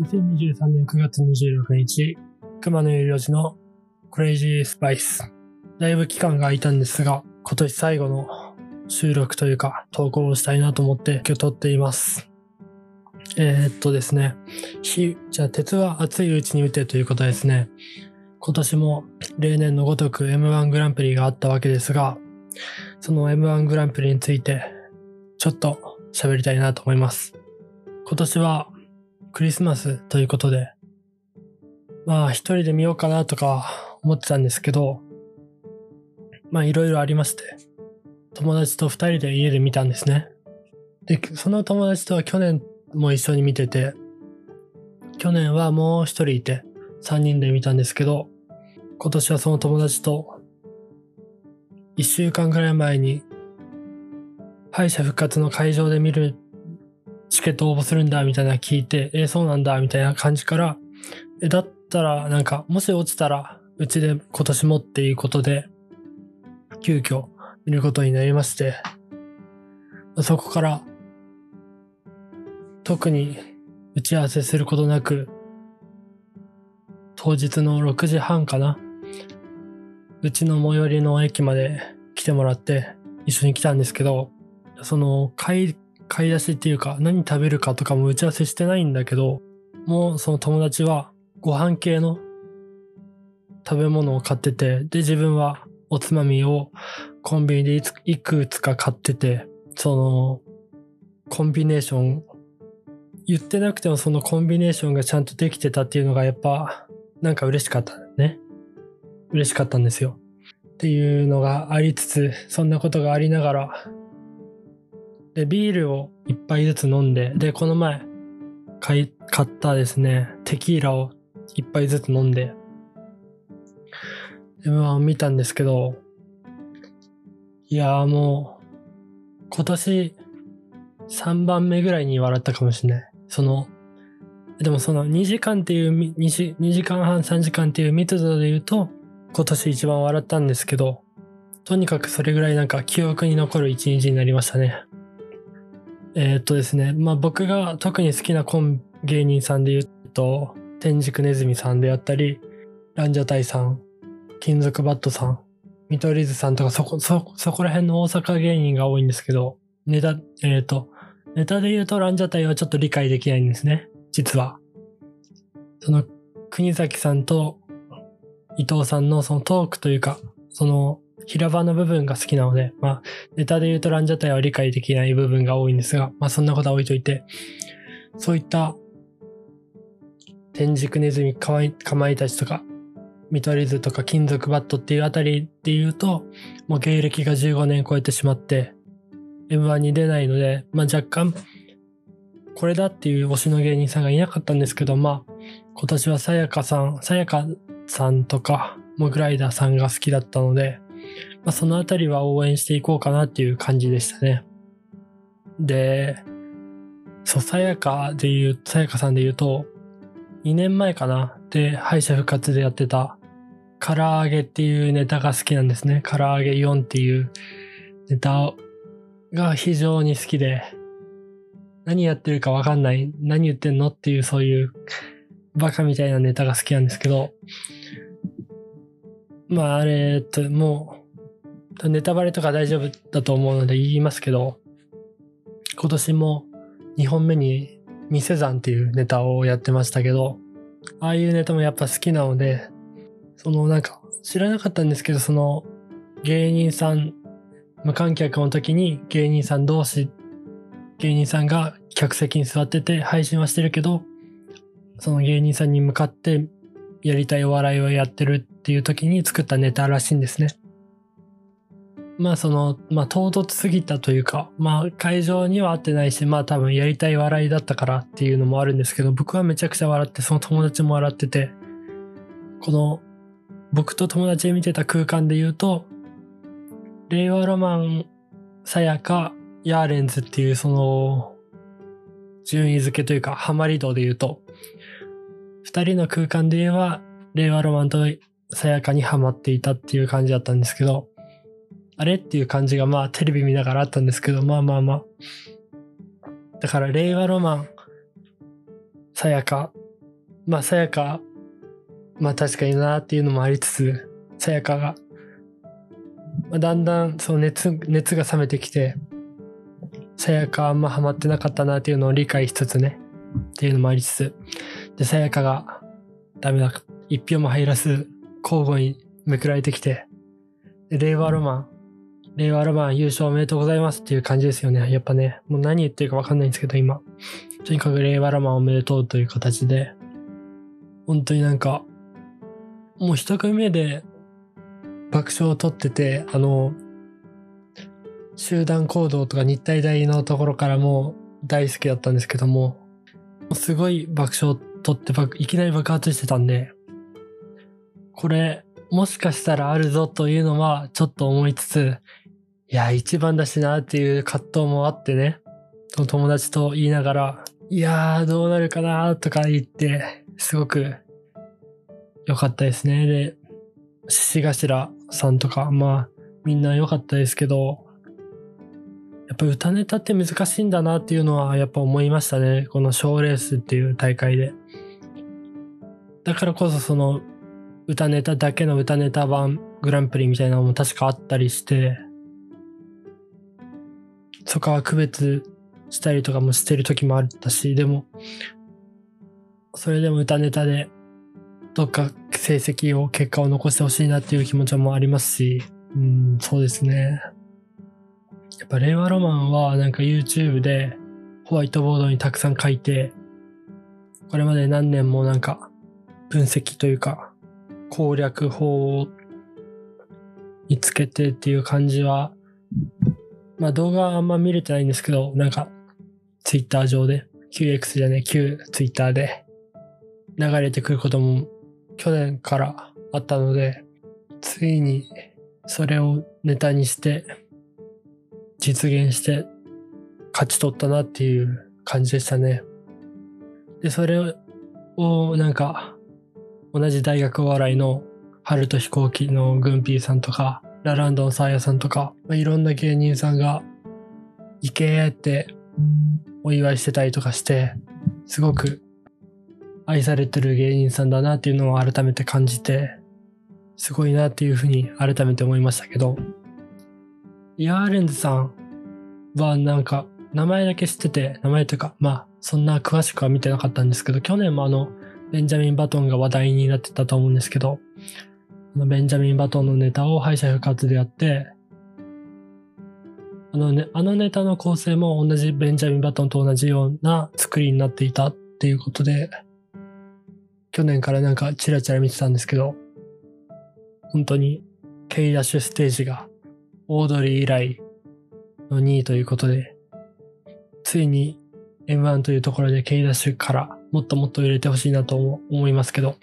2023年9月26日、熊野有料寺のクレイジースパイス。だいぶ期間が空いたんですが、今年最後の収録というか投稿をしたいなと思って今日撮っています。えー、っとですね、火、じゃあ鉄は熱いうちに打てということですね。今年も例年のごとく M1 グランプリがあったわけですが、その M1 グランプリについてちょっと喋りたいなと思います。今年はクリスマスということで、まあ一人で見ようかなとか思ってたんですけど、まあいろいろありまして、友達と二人で家で見たんですね。で、その友達とは去年も一緒に見てて、去年はもう一人いて三人で見たんですけど、今年はその友達と一週間ぐらい前に敗者復活の会場で見るチケット応募するんだみたいな聞いて、えー、そうなんだみたいな感じから、え、だったらなんか、もし落ちたら、うちで今年もっていうことで、急遽見ることになりまして、そこから、特に打ち合わせすることなく、当日の6時半かな、うちの最寄りの駅まで来てもらって一緒に来たんですけど、その帰買い出しっていうか何食べるかとかも打ち合わせしてないんだけど、もうその友達はご飯系の食べ物を買ってて、で自分はおつまみをコンビニでいくつか買ってて、そのコンビネーション、言ってなくてもそのコンビネーションがちゃんとできてたっていうのがやっぱなんか嬉しかったね。嬉しかったんですよ。っていうのがありつつ、そんなことがありながら、で、ビールを一杯ずつ飲んで、で、この前、買い、買ったですね、テキーラを一杯ずつ飲んで、M1 を見たんですけど、いやーもう、今年3番目ぐらいに笑ったかもしれない。その、でもその2時間っていう、2 ,2 時間半3時間っていう密度で言うと、今年一番笑ったんですけど、とにかくそれぐらいなんか記憶に残る一日になりましたね。えー、っとですね、まあ僕が特に好きなコン芸人さんで言うと、天竺ネズミさんであったり、ランジャタイさん、金属バットさん、見取り図さんとかそこ、そ、こら辺の大阪芸人が多いんですけど、ネタ、えー、っと、ネタで言うとランジャタイはちょっと理解できないんですね、実は。その、国崎さんと伊藤さんのそのトークというか、その平場の部分が好きなので、まあ、ネタで言うとランジャタイは理解できない部分が多いんですが、まあそんなことは置いといて、そういった天竺ネズミかまいかまいたちとか、見取り図とか金属バットっていうあたりで言うと、もう芸歴が15年超えてしまって、M1 に出ないので、まあ若干、これだっていう推しの芸人さんがいなかったんですけど、まあ、今年はさやかさん、さやかさんとか、モグライダーさんが好きだったので、まあ、そのあたりは応援していこうかなっていう感じでしたね。で、そう、さやかで言う、さやかさんで言うと、2年前かなで、敗者復活でやってた、唐揚げっていうネタが好きなんですね。唐揚げ4っていうネタが非常に好きで、何やってるかわかんない、何言ってんのっていうそういうバカみたいなネタが好きなんですけど、まああれ、と、もう、ネタバレとか大丈夫だと思うので言いますけど、今年も2本目に店山っていうネタをやってましたけど、ああいうネタもやっぱ好きなので、そのなんか知らなかったんですけど、その芸人さん、無観客の時に芸人さん同士、芸人さんが客席に座ってて配信はしてるけど、その芸人さんに向かってやりたいお笑いをやってるっていう時に作ったネタらしいんですね。まあその、まあ唐突すぎたというか、まあ会場には合ってないし、まあ多分やりたい笑いだったからっていうのもあるんですけど、僕はめちゃくちゃ笑って、その友達も笑ってて、この僕と友達で見てた空間で言うと、令和ロマン、さやか、ヤーレンズっていうその、順位付けというか、ハマり度で言うと、二人の空間で言えば、令和ロマンとさやかにハマっていたっていう感じだったんですけど、あれっていう感じがまあテレビ見ながらあったんですけど、まあまあまあ。だから令和ロマン、さやかまあ、さやか、まあ確かになっていうのもありつつ、さやかが、まあ、だんだんその熱、熱が冷めてきて、さやかあんまハマってなかったなっていうのを理解しつつね、っていうのもありつつ、で、さやかがダメだ、一票も入らず、交互にめくられてきて、令和ロマン、令和ロマン優勝おめでとうございますっていう感じですよね。やっぱね、もう何言ってるかわかんないんですけど、今。とにかく令和ロマンおめでとうという形で、本当になんか、もう一組目で爆笑を取ってて、あの、集団行動とか日体大のところからも大好きだったんですけども、すごい爆笑を取っていきなり爆発してたんで、これ、もしかしたらあるぞというのはちょっと思いつつ、いや、一番だしなっていう葛藤もあってね、友達と言いながら、いやー、どうなるかなとか言って、すごく良かったですね。で、獅子頭さんとか、まあ、みんな良かったですけど、やっぱ歌ネタって難しいんだなっていうのはやっぱ思いましたね。この賞レースっていう大会で。だからこそその歌ネタだけの歌ネタ版グランプリみたいなのも確かあったりして、そこは区別したりとかもしてる時もあったし、でも、それでも歌ネタでどっか成績を、結果を残してほしいなっていう気持ちもありますし、うん、そうですね。やっぱ令和ロマンはなんか YouTube でホワイトボードにたくさん書いて、これまで何年もなんか分析というか攻略法につけてっていう感じは、まあ動画あんま見れてないんですけど、なんか Twitter 上で、QX じゃね、旧 Twitter で流れてくることも去年からあったので、ついにそれをネタにして実現して勝ち取ったなっていう感じでしたね。で、それをなんか同じ大学お笑いの春と飛行機のグンピーさんとかラランドのサーヤさんとか、まあ、いろんな芸人さんが行けってお祝いしてたりとかしてすごく愛されてる芸人さんだなっていうのを改めて感じて、すごいなっていうふうに改めて思いましたけど、ヤーレンズさんはなんか名前だけ知ってて、名前というか、まあそんな詳しくは見てなかったんですけど、去年もあの、ベンジャミン・バトンが話題になってたと思うんですけど、ベンジャミン・バトンのネタを敗者復活でやって、あのね、あのネタの構成も同じベンジャミン・バトンと同じような作りになっていたっていうことで、去年からなんかチラチラ見てたんですけど、本当に K ダッシュステージがオードリー以来の2位ということで、ついに M1 というところで K ダッシュからもっともっと入れてほしいなと思いますけど、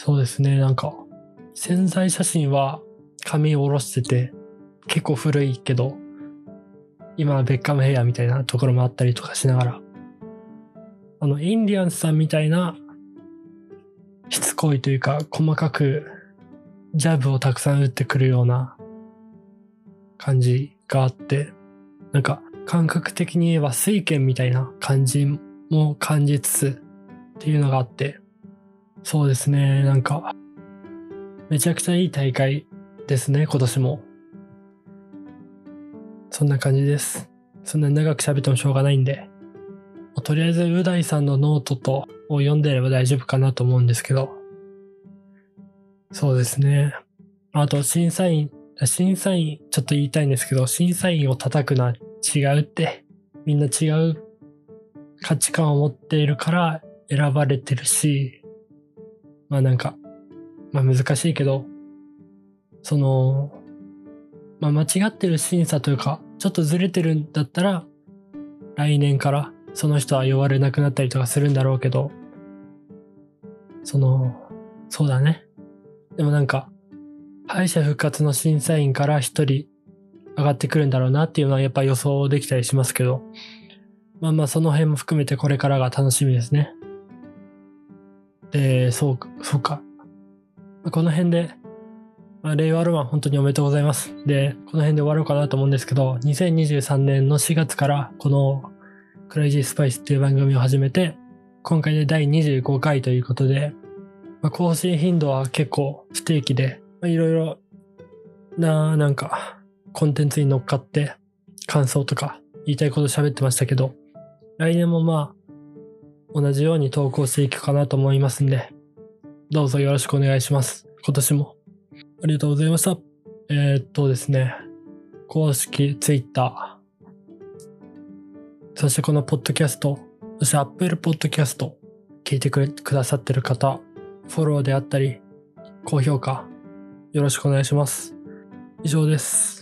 そうですね、なんか潜在写真は髪を下ろしてて結構古いけど、今はベッカムヘアみたいなところもあったりとかしながら、あの、インディアンスさんみたいな、しつこいというか、細かく、ジャブをたくさん打ってくるような感じがあって、なんか、感覚的に言えば水拳みたいな感じも感じつつっていうのがあって、そうですね、なんか、めちゃくちゃいい大会ですね、今年も。そんな感じです。そんな長く喋ってもしょうがないんで、とりあえず、う大さんのノートとを読んでれば大丈夫かなと思うんですけど。そうですね。あと、審査員、審査員、ちょっと言いたいんですけど、審査員を叩くのは違うって、みんな違う価値観を持っているから選ばれてるし、まあなんか、まあ難しいけど、その、まあ間違ってる審査というか、ちょっとずれてるんだったら、来年からその人は呼ばれなくなったりとかするんだろうけど、その、そうだね。でもなんか、敗者復活の審査員から一人上がってくるんだろうなっていうのはやっぱ予想できたりしますけど、まあまあその辺も含めてこれからが楽しみですね。で、そうか、そうか。この辺で、まあ、令和ロマン本当におめでとうございます。で、この辺で終わろうかなと思うんですけど、2023年の4月からこのクレイジースパイスっていう番組を始めて、今回で第25回ということで、まあ、更新頻度は結構不定期で、いろいろな、なんか、コンテンツに乗っかって感想とか言いたいこと喋ってましたけど、来年もまあ、同じように投稿していくかなと思いますんで、どうぞよろしくお願いします。今年も。ありがとうございました。えー、っとですね、公式 Twitter、そしてこのポッドキャスト、そして Apple Podcast 聞いてくださってる方、フォローであったり、高評価、よろしくお願いします。以上です。